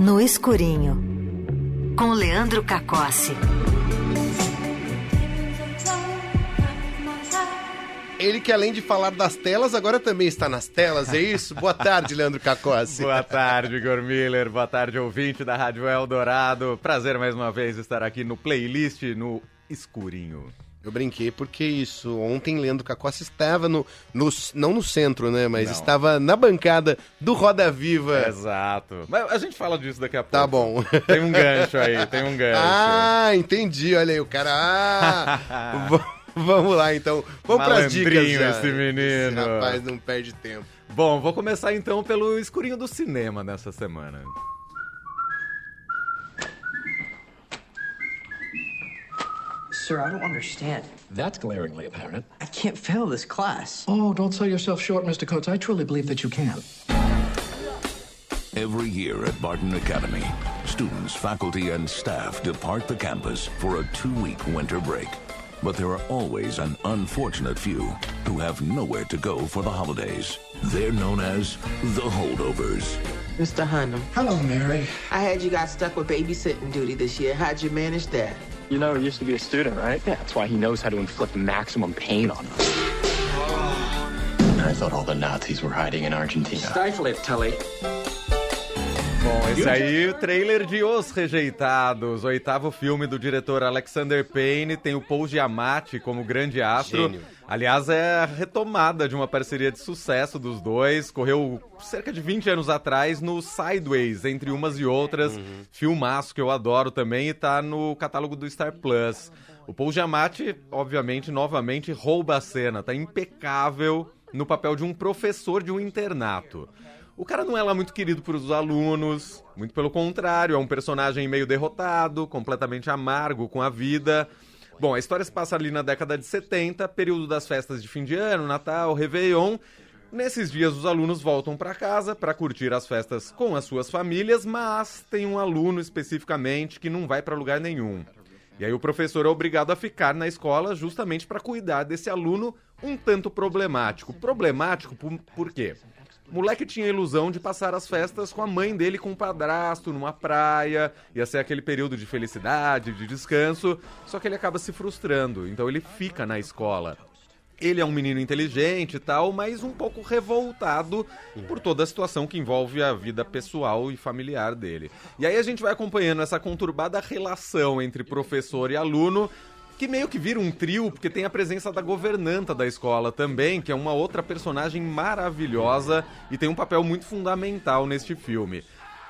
No Escurinho, com Leandro Cacossi. Ele que além de falar das telas, agora também está nas telas, é isso? Boa tarde, Leandro Cacossi. Boa tarde, Igor Miller. Boa tarde, ouvinte da Rádio Eldorado. Prazer mais uma vez estar aqui no playlist no Escurinho. Eu brinquei porque isso. Ontem Leandro Cacossi estava no, no não no centro, né? Mas Não. estava na bancada do Roda Viva. Exato. Mas a gente fala disso daqui a pouco. Tá bom. Tem um gancho aí, tem um gancho. Ah, entendi. Olha aí, o cara. Ah, vamos lá então. Vamos para as dicas. Já. esse menino. Esse rapaz não perde tempo. Bom, vou começar então pelo escurinho do cinema nessa semana. Sir, I don't understand. That's glaringly apparent. I can't fail this class. Oh, don't sell yourself short, Mr. Coates. I truly believe that you can. Every year at Barton Academy, students, faculty, and staff depart the campus for a two week winter break. But there are always an unfortunate few who have nowhere to go for the holidays. They're known as the holdovers. Mr. Hunnam, Hello, Mary. I had you got stuck with babysitting duty this year. How'd you manage that? You know, he used to be a student, right? Yeah, that's why he knows how to inflict maximum pain on us. I thought all the Nazis were hiding in Argentina. Stifle it, Tully. Bom, esse aí o trailer de Os Rejeitados, oitavo filme do diretor Alexander Payne, tem o Paul Giamatti como grande astro. Gênio. Aliás, é a retomada de uma parceria de sucesso dos dois. Correu cerca de 20 anos atrás no Sideways, entre umas e outras. Filmaço que eu adoro também e tá no catálogo do Star Plus. O Paul Giamatti, obviamente, novamente rouba a cena, tá impecável no papel de um professor de um internato. O cara não é lá muito querido por os alunos, muito pelo contrário, é um personagem meio derrotado, completamente amargo com a vida. Bom, a história se passa ali na década de 70, período das festas de fim de ano, Natal, Réveillon. Nesses dias, os alunos voltam para casa para curtir as festas com as suas famílias, mas tem um aluno especificamente que não vai para lugar nenhum. E aí o professor é obrigado a ficar na escola justamente para cuidar desse aluno um tanto problemático. Problemático por, por quê? O moleque tinha a ilusão de passar as festas com a mãe dele com um padrasto numa praia, ia ser aquele período de felicidade, de descanso, só que ele acaba se frustrando, então ele fica na escola. Ele é um menino inteligente e tal, mas um pouco revoltado por toda a situação que envolve a vida pessoal e familiar dele. E aí a gente vai acompanhando essa conturbada relação entre professor e aluno, que meio que vira um trio, porque tem a presença da governanta da escola também, que é uma outra personagem maravilhosa e tem um papel muito fundamental neste filme.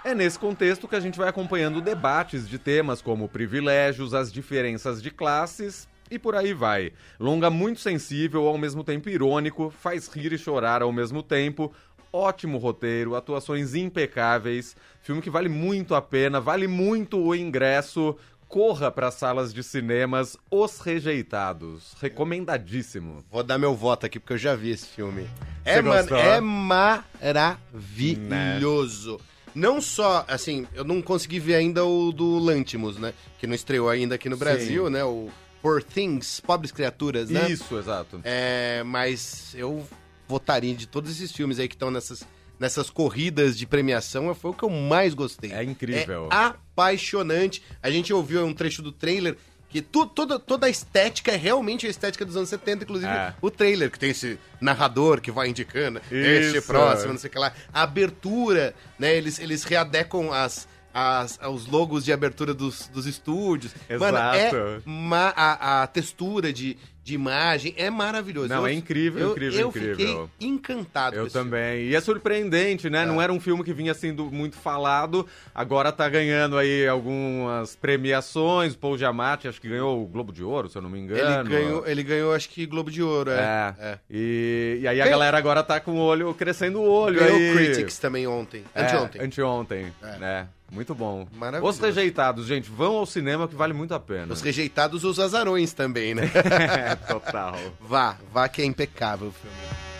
É nesse contexto que a gente vai acompanhando debates de temas como privilégios, as diferenças de classes e por aí vai. Longa muito sensível, ao mesmo tempo irônico, faz rir e chorar ao mesmo tempo. Ótimo roteiro, atuações impecáveis, filme que vale muito a pena, vale muito o ingresso. Corra para salas de cinemas Os Rejeitados. Recomendadíssimo. Vou dar meu voto aqui porque eu já vi esse filme. Você É, gostou? é maravilhoso. Não só, assim, eu não consegui ver ainda o do Lantimos, né? Que não estreou ainda aqui no Brasil, né? O Poor Things, Pobres Criaturas, né? Isso, exato. É, mas eu votaria de todos esses filmes aí que estão nessas, nessas corridas de premiação, foi o que eu mais gostei. É incrível. É apaixonante. A gente ouviu um trecho do trailer que tu- toda, toda a estética é realmente a estética dos anos 70, inclusive É. o trailer, que tem esse narrador que vai indicando este Isso. próximo, não sei o que lá. A abertura, né? Eles, eles readecam as. As, os logos de abertura dos, dos estúdios. Mano, é Exato. ma- a, a textura de, de imagem é maravilhoso. Não, Eu- é incrível, eu, incrível, eu incrível. fiquei encantado com Eu esse filme. também. E é surpreendente, né? Não era um filme que vinha sendo muito falado. Agora tá ganhando aí algumas premiações. O Paul Giamatti, acho que ganhou o Globo de Ouro, se eu não me engano. Ele ganhou, ele ganhou, acho que Globo de Ouro, é. É. E, e aí a Ganhou- galera agora tá com o olho, crescendo o olho Ganhou aí. Critics também ontem. É, Anteontem. Anteontem, É. né? Muito bom. Maravilhoso. Os rejeitados, gente, vão ao cinema que vale muito a pena. Os rejeitados, os azarões também, né? É, total. vá, vá que é impecável o filme.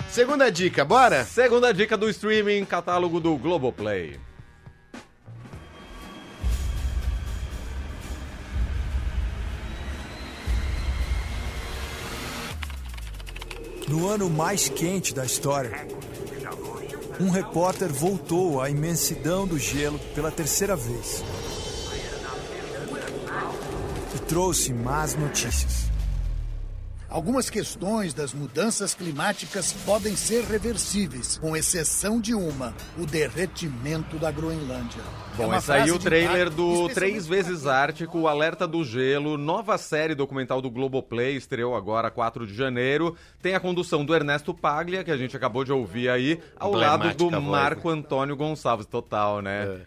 Segunda dica, bora? Segunda dica do streaming, catálogo do Globoplay. No ano mais quente da história, um repórter voltou à imensidão do gelo pela terceira vez e trouxe más notícias. Algumas questões das mudanças climáticas podem ser reversíveis, com exceção de uma: o derretimento da Groenlândia. É Bom, uma esse aí o trailer impacto, do Três Vezes Ártico, o Alerta do Gelo, nova série documental do Globoplay, estreou agora 4 de janeiro. Tem a condução do Ernesto Paglia, que a gente acabou de ouvir aí, ao lado do Marco Antônio Gonçalves, total, né? É,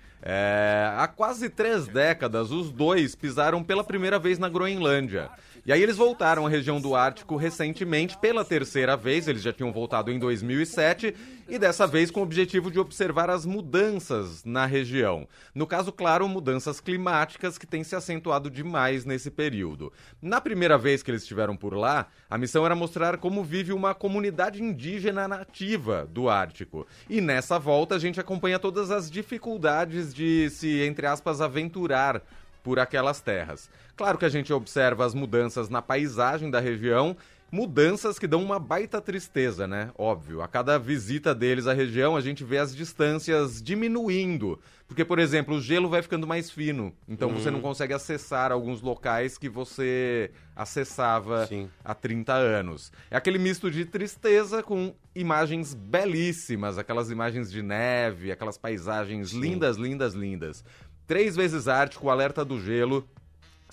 há quase três décadas, os dois pisaram pela primeira vez na Groenlândia. E aí eles voltaram à região do Ártico recentemente, pela terceira vez, eles já tinham voltado em 2007, e dessa vez com o objetivo de observar as mudanças na região. No caso, claro, mudanças climáticas que têm se acentuado demais nesse período. Na primeira vez que eles estiveram por lá, a missão era mostrar como vive uma comunidade indígena nativa do Ártico. E nessa volta a gente acompanha todas as dificuldades de se, entre aspas, aventurar por aquelas terras. Claro que a gente observa as mudanças na paisagem da região, mudanças que dão uma baita tristeza, né? Óbvio. A cada visita deles à região, a gente vê as distâncias diminuindo. Porque, por exemplo, o gelo vai ficando mais fino. Então você não consegue acessar alguns locais que você acessava Sim. há 30 anos. É aquele misto de tristeza com imagens belíssimas, aquelas imagens de neve, aquelas paisagens lindas, lindas, lindas. Três vezes Ártico, Alerta do Gelo,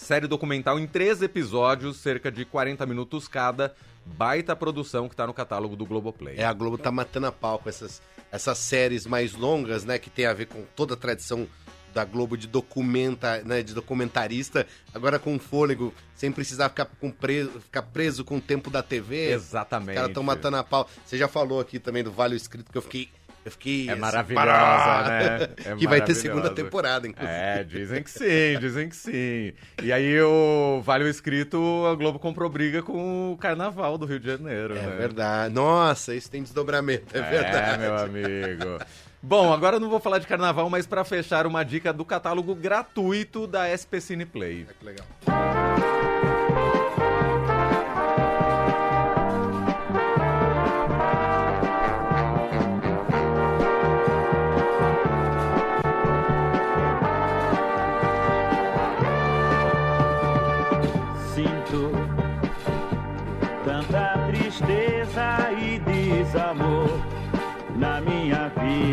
série documental em três episódios, cerca de 40 minutos cada, baita produção que tá no catálogo do Globoplay. É, a Globo tá matando a pau com essas, essas séries mais longas, né? Que tem a ver com toda a tradição da Globo de documenta, né, de documentarista, agora com fôlego, sem precisar ficar, com preso, ficar preso com o tempo da TV. Exatamente. Os caras estão matando a pau. Você já falou aqui também do Vale Escrito, que eu fiquei... Eu fiquei É assim, maravilhosa, pará! né? É que vai ter segunda temporada, inclusive. É, dizem que sim, dizem que sim. E aí o Vale o Escrito, a Globo comprou briga com o Carnaval do Rio de Janeiro, É né? verdade. Nossa, isso tem desdobramento, é, verdade. É, meu amigo. Bom, agora eu não vou falar de carnaval, mas pra fechar uma dica do catálogo gratuito da SP Cine Play. Que legal.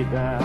Vida.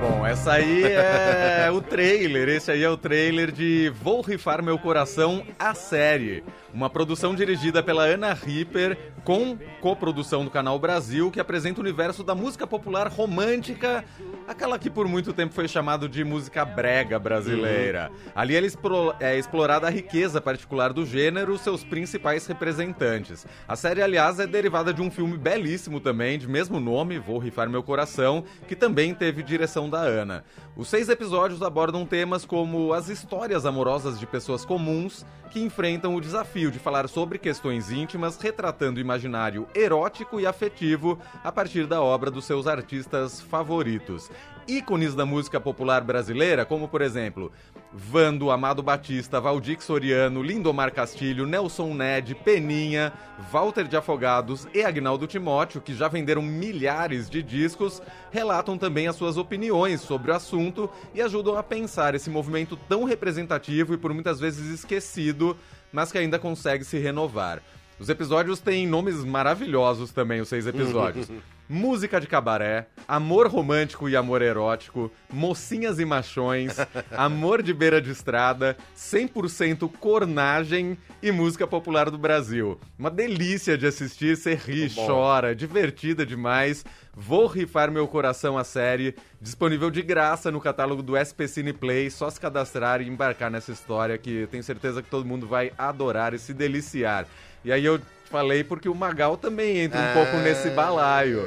Bom, essa aí é trailer. Esse aí é o trailer de Vou Rifar Meu Coração, a série. Uma produção dirigida pela Ana Ripper, com coprodução do Canal Brasil, que apresenta o universo da música popular romântica, aquela que por muito tempo foi chamado de música brega brasileira. Ali é, explo- é explorada a riqueza particular do gênero, seus principais representantes. A série, aliás, é derivada de um filme belíssimo também, de mesmo nome, Vou Rifar Meu Coração, que também teve direção da Ana. Os seis episódios abordam temas como as histórias amorosas de pessoas comuns que enfrentam o desafio de falar sobre questões íntimas, retratando o imaginário erótico e afetivo a partir da obra dos seus artistas favoritos. Ícones da música popular brasileira, como por exemplo Vando, Amado Batista, Valdir Soriano, Lindomar Castilho, Nelson Ned, Peninha, Walter de Afogados e Agnaldo Timóteo, que já venderam milhares de discos, relatam também as suas opiniões sobre o assunto e ajudam a pensar esse movimento tão representativo e por muitas vezes esquecido, mas que ainda consegue se renovar. Os episódios têm nomes maravilhosos também, os seis episódios. Música de cabaré, amor romântico e amor erótico, mocinhas e machões, amor de beira de estrada, 100% cornagem e música popular do Brasil. Uma delícia de assistir, você ri, chora, divertida demais. Vou rifar meu coração a série, disponível de graça no catálogo do SP Cine Play, só se cadastrar e embarcar nessa história que tenho certeza que todo mundo vai adorar e se deliciar. E aí eu falei porque o Magal também entra um pouco nesse balaio.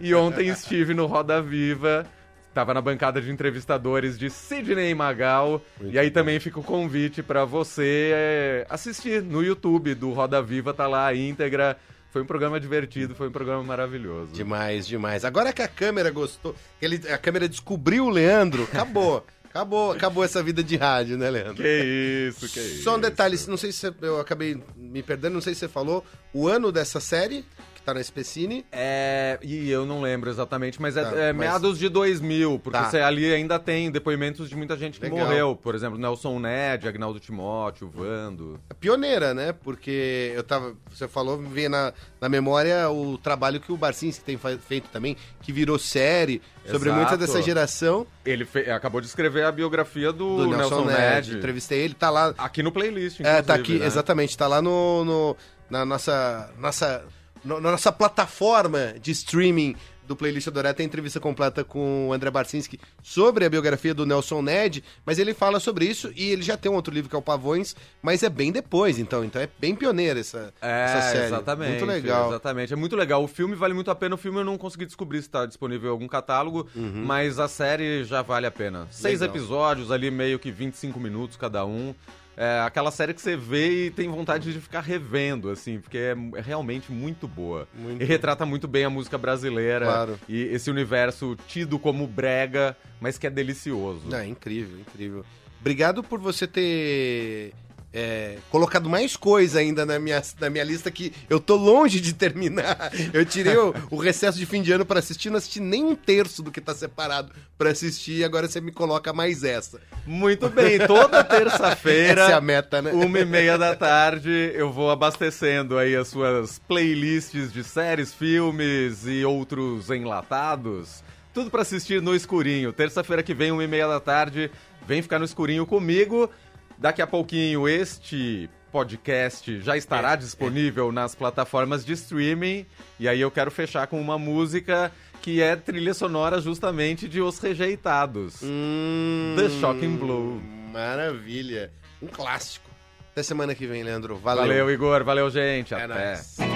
E ontem estive no Roda Viva, tava na bancada de entrevistadores de Sidney Magal, e aí também fica o convite para você é, assistir no YouTube do Roda Viva, tá lá a íntegra. Foi um programa divertido, foi um programa maravilhoso. Demais, demais. Agora que a câmera gostou, ele, a câmera descobriu o Leandro, acabou. acabou, acabou essa vida de rádio, né, Leandro? Que isso, que isso. Só um detalhe, não sei se eu acabei me perdendo, não sei se você falou o ano dessa série. Tá no SPCine. É, e eu não lembro exatamente, mas é, Tá, é mas- meados de 2000, porque Tá. você ali ainda tem depoimentos de muita gente que Legal. morreu. Por exemplo, Nelson Ned, Agnaldo Timóteo, Vando. É pioneira, né? Porque eu tava. Você falou, me veio na, na memória o trabalho que o Barcinski tem feito também, que virou série sobre Exato. muita dessa geração. Ele fe- acabou de escrever a biografia do, Do Nelson, Nelson Ned. Ned. Entrevistei ele, tá lá. Aqui no playlist, É, tá inclusive, aqui, né? exatamente, tá lá no, no- na nossa, nossa, no- na nossa plataforma de streaming do Playlist Adoré, tem entrevista completa com o André Barcinski sobre a biografia do Nelson Ned, mas ele fala sobre isso e ele já tem um outro livro que é o Pavões, mas é bem depois, então, então é bem pioneira essa, É, essa série. exatamente. Muito legal. Exatamente. É muito legal. O filme vale muito a pena. O filme eu não consegui descobrir se está disponível em algum catálogo, mas a série já vale a pena. Seis Legal. episódios ali, meio que 25 minutos cada um. É aquela série que você vê e tem vontade de ficar revendo, assim, porque é, é realmente muito boa. Muito. E retrata muito bem a música brasileira Claro. e esse universo tido como brega, mas que é delicioso. É incrível, incrível. Obrigado por você ter é, colocado mais coisa ainda na minha, na minha lista que eu tô longe de terminar. Eu tirei o, o recesso de fim de ano pra assistir, não assisti nem um terço do que tá separado pra assistir e agora você me coloca mais essa. Muito bem, toda terça-feira. Essa é a meta, né? Uma e meia da tarde, eu vou abastecendo aí as suas playlists de séries, filmes e outros enlatados. Tudo pra assistir no escurinho. Terça-feira que vem, uma e meia da tarde, vem ficar no escurinho comigo. Daqui a pouquinho, este podcast já estará disponível nas plataformas de streaming. E aí eu quero fechar com uma música que é trilha sonora justamente de Os Rejeitados. The Shocking Blue. Maravilha. Um clássico. Até semana que vem, Leandro. Valeu, Igor. Valeu, gente. É Até. nóis.